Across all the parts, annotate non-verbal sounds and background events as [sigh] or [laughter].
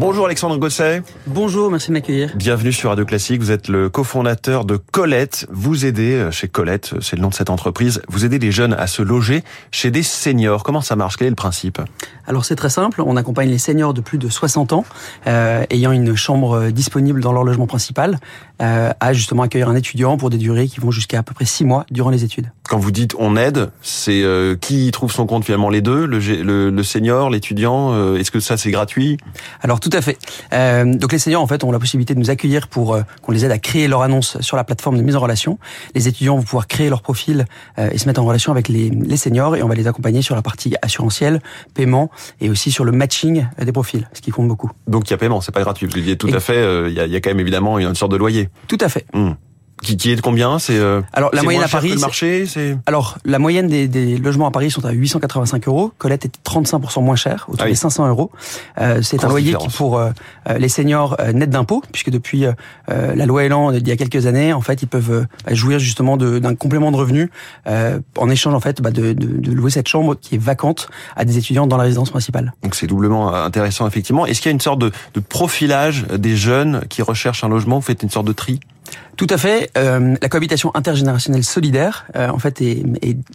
Bonjour Alexandre Gosset. Bonjour, merci de m'accueillir. Bienvenue sur Radio Classique. Vous êtes le cofondateur de Colette. Vous aidez euh, chez Colette, c'est le nom de cette entreprise, vous aidez les jeunes à se loger chez des seniors. Comment ça marche? Quel est le principe? Alors c'est très simple. On accompagne les seniors de plus de 60 ans euh, ayant une chambre euh, disponible dans leur logement principal euh, à justement accueillir un étudiant pour des durées qui vont jusqu'à à peu près 6 mois durant les études. Quand vous dites on aide, c'est euh, qui trouve son compte finalement? Les deux, le, le, le senior, l'étudiant euh, Est-ce que ça c'est gratuit? Alors tout à fait. Euh, donc les seniors en fait ont la possibilité de nous accueillir pour euh, qu'on les aide à créer leur annonce sur la plateforme de mise en relation. Les étudiants vont pouvoir créer leur profil et se mettre en relation avec les, les seniors et on va les accompagner sur la partie assurantielle, paiement et aussi sur le matching des profils, ce qui compte beaucoup. Donc il y a paiement, c'est pas gratuit. Vous disiez tout et... à fait, il y, a, y, a, quand même évidemment une sorte de loyer. Tout à fait. Mmh. Qui, qui, est de combien C'est euh, alors la moyenne à Paris. le marché, c'est alors la moyenne des, des, logements à Paris sont à 885 euros. Colette est 35 moins cher, autour ah oui. des 500 euros. Euh, c'est un loyer différence. qui pour euh, les seniors euh, net d'impôts, puisque depuis euh, la loi Elan d'il y a quelques années, en fait, ils peuvent bah, jouir justement d'un complément de revenus en échange en fait bah, de, de, de, louer cette chambre qui est vacante à des étudiants dans la résidence principale. Donc c'est doublement intéressant effectivement. Est-ce qu'il y a une sorte de, de profilage des jeunes qui recherchent un logement? Vous faites une sorte de tri? Tout à fait. Euh, la cohabitation intergénérationnelle solidaire, euh, en fait, est,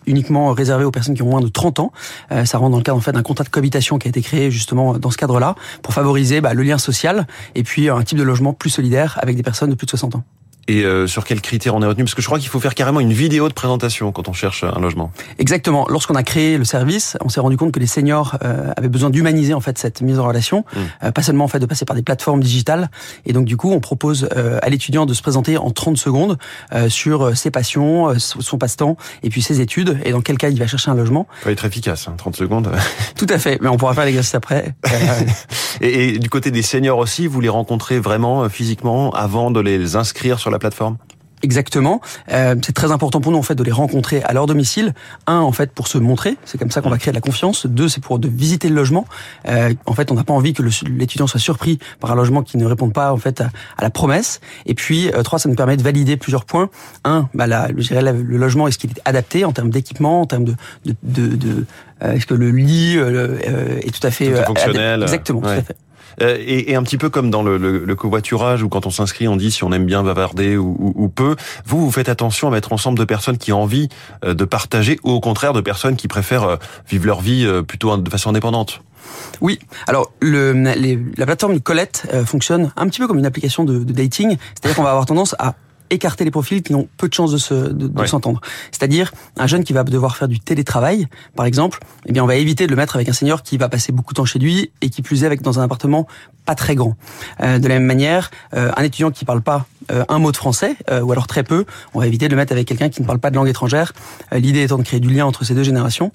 uniquement réservée aux personnes qui ont moins de 30 ans. Euh, ça rentre dans le cadre en fait d'un contrat de cohabitation qui a été créé justement dans ce cadre-là pour favoriser bah, le lien social et puis un type de logement plus solidaire avec des personnes de plus de 60 ans. Et euh, sur quels critères on est retenu? Parce que je crois qu'il faut faire carrément une vidéo de présentation quand on cherche un logement. Exactement. Lorsqu'on a créé le service, on s'est rendu compte que les seniors euh, avaient besoin d'humaniser en fait cette mise en relation, mmh. euh, pas seulement en fait de passer par des plateformes digitales. Et donc du coup, on propose euh, à l'étudiant de se présenter en 30 secondes euh, sur ses passions, son passe-temps et puis ses études et dans quel cas il va chercher un logement? Ça va être efficace, hein, 30 secondes. [laughs] Tout à fait. Mais on pourra faire l'exercice après. [laughs] et, et du côté des seniors aussi, vous les rencontrez vraiment physiquement avant de les inscrire sur la plateforme? Exactement. Euh, c'est très important pour nous en fait de les rencontrer à leur domicile. Un en fait pour se montrer, c'est comme ça qu'on va créer de la confiance. Deux c'est pour de visiter le logement. Euh, en fait on n'a pas envie que l'étudiant soit surpris par un logement qui ne répond pas en fait à, à la promesse. Et puis euh, trois ça nous permet de valider plusieurs points. Un bah la, je dirais le logement est-ce qu'il est adapté en termes d'équipement, en termes de de, de, de est-ce que le lit est tout à fait tout fonctionnel. Exactement. Ouais. Tout à fait. Euh, et, un petit peu comme dans le, covoiturage où quand on s'inscrit, on dit si on aime bien bavarder ou, peu. Vous, vous faites attention à mettre ensemble de personnes qui ont envie euh, de partager ou au contraire de personnes qui préfèrent euh, vivre leur vie plutôt de façon indépendante. Oui. Alors, la plateforme Colette fonctionne un petit peu comme une application de dating. C'est-à-dire qu'on va avoir tendance à écarter les profils qui n'ont peu de chances de se de, de ouais. s'entendre. C'est-à-dire un jeune qui va devoir faire du télétravail, par exemple, eh bien on va éviter de le mettre avec un senior qui va passer beaucoup de temps chez lui et qui plus est avec dans un appartement pas très grand. Euh, de la même manière, euh, un étudiant qui parle pas euh, un mot de français ou alors très peu, on va éviter de le mettre avec quelqu'un qui ne parle pas de langue étrangère. L'idée étant de créer du lien entre ces deux générations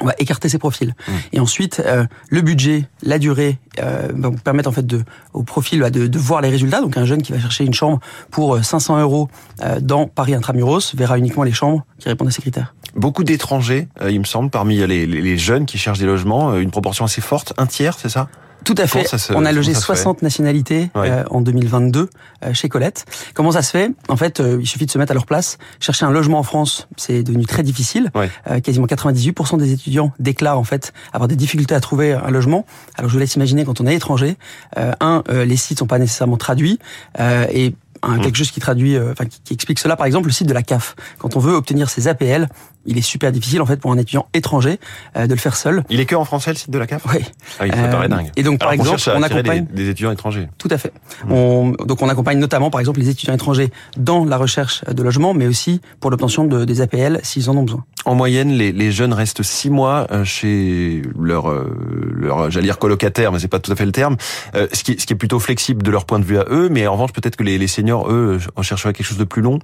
on va écarter ces profils. Mmh. Et ensuite, euh, le budget, la durée, euh, permettre en fait de, au profil bah, de, de, voir les résultats. Donc un jeune qui va chercher une chambre pour 500 euros euh, dans Paris intramuros verra uniquement les chambres qui répondent à ces critères. Beaucoup d'étrangers, euh, il me semble, parmi les, les, les, jeunes qui cherchent des logements, euh, une proportion assez forte, un tiers, c'est ça tout à fait. Se, on a logé 60 nationalités ouais. euh, en 2022 euh, chez Colette. Comment ça se fait? En fait, euh, il suffit de se mettre à leur place. Chercher un logement en France, c'est devenu très difficile. Ouais. Euh, quasiment 98% des étudiants déclarent en fait avoir des difficultés à trouver un logement. Alors je vous laisse imaginer quand on est étranger, euh, un, les sites sont pas nécessairement traduits et un, quelque chose qui traduit, enfin qui, qui explique cela. Par exemple, le site de la CAF. Quand on veut obtenir ses APL, il est super difficile en fait pour un étudiant étranger euh, de le faire seul. Il est que en français le site de la CAF? Oui. Ah, il ça paraît dingue. Et donc par exemple, on, on accompagne des, des, étudiants étrangers. Tout à fait. Mmh. On, donc on accompagne notamment par exemple les étudiants étrangers dans la recherche de logement, mais aussi pour l'obtention de, des APL s'ils en ont besoin. En moyenne, les, les jeunes restent six mois euh, chez leur, euh, leur j'allais dire colocataire, mais c'est pas tout à fait le terme. Euh, ce, qui, ce qui est plutôt flexible de leur point de vue à eux, mais en revanche peut-être que les, les seniors eux rechercheraient quelque chose de plus long?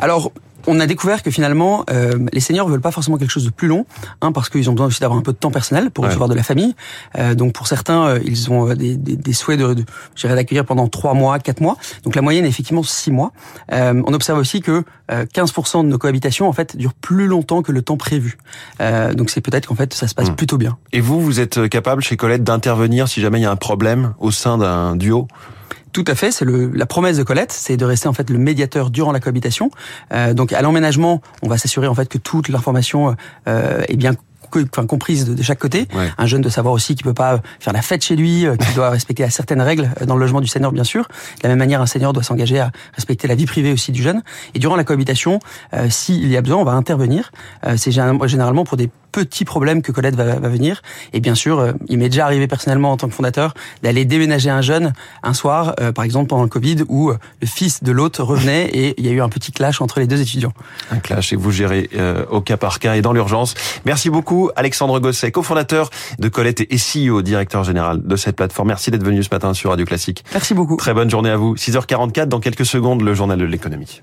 Alors, on a découvert que finalement, euh, les seniors veulent pas forcément quelque chose de plus long, un parce qu'ils ont besoin aussi d'avoir un peu de temps personnel pour ouais. recevoir de la famille. Euh, donc pour certains, euh, ils ont des, des, des souhaits de, de d'accueillir pendant trois mois, quatre mois. Donc la moyenne est effectivement six mois. Euh, on observe aussi que 15% de nos cohabitations en fait durent plus longtemps que le temps prévu. Euh, donc c'est peut-être qu'en fait ça se passe mmh. plutôt bien. Et vous, vous êtes capable chez Colette d'intervenir si jamais il y a un problème au sein d'un duo? Tout à fait, c'est la promesse de Colette, c'est de rester en fait le médiateur durant la cohabitation. Euh, donc à l'emménagement, on va s'assurer en fait que toute l'information euh, est bien enfin, comprise de, chaque côté. Un jeune de savoir aussi qu'il peut pas faire la fête chez lui, euh, qu'il doit respecter certaines règles euh, dans le logement du senior, bien sûr. De la même manière, un senior doit s'engager à respecter la vie privée aussi du jeune. Et durant la cohabitation, euh, s'il y a besoin, on va intervenir. Euh, c'est généralement pour des petits problèmes que Colette va, va venir. Et bien sûr, il m'est déjà arrivé personnellement en tant que fondateur d'aller déménager un jeune un soir, par exemple pendant le Covid, où le fils de l'hôte revenait et il y a eu un petit clash entre les deux étudiants. Un clash et vous gérez au cas par cas et dans l'urgence. Merci beaucoup Alexandre Gosset, cofondateur de Colette et CEO, directeur général de cette plateforme. Merci d'être venu ce matin sur Radio Classique. Merci beaucoup. Très bonne journée à vous. 6h44 dans quelques secondes, le journal de l'économie.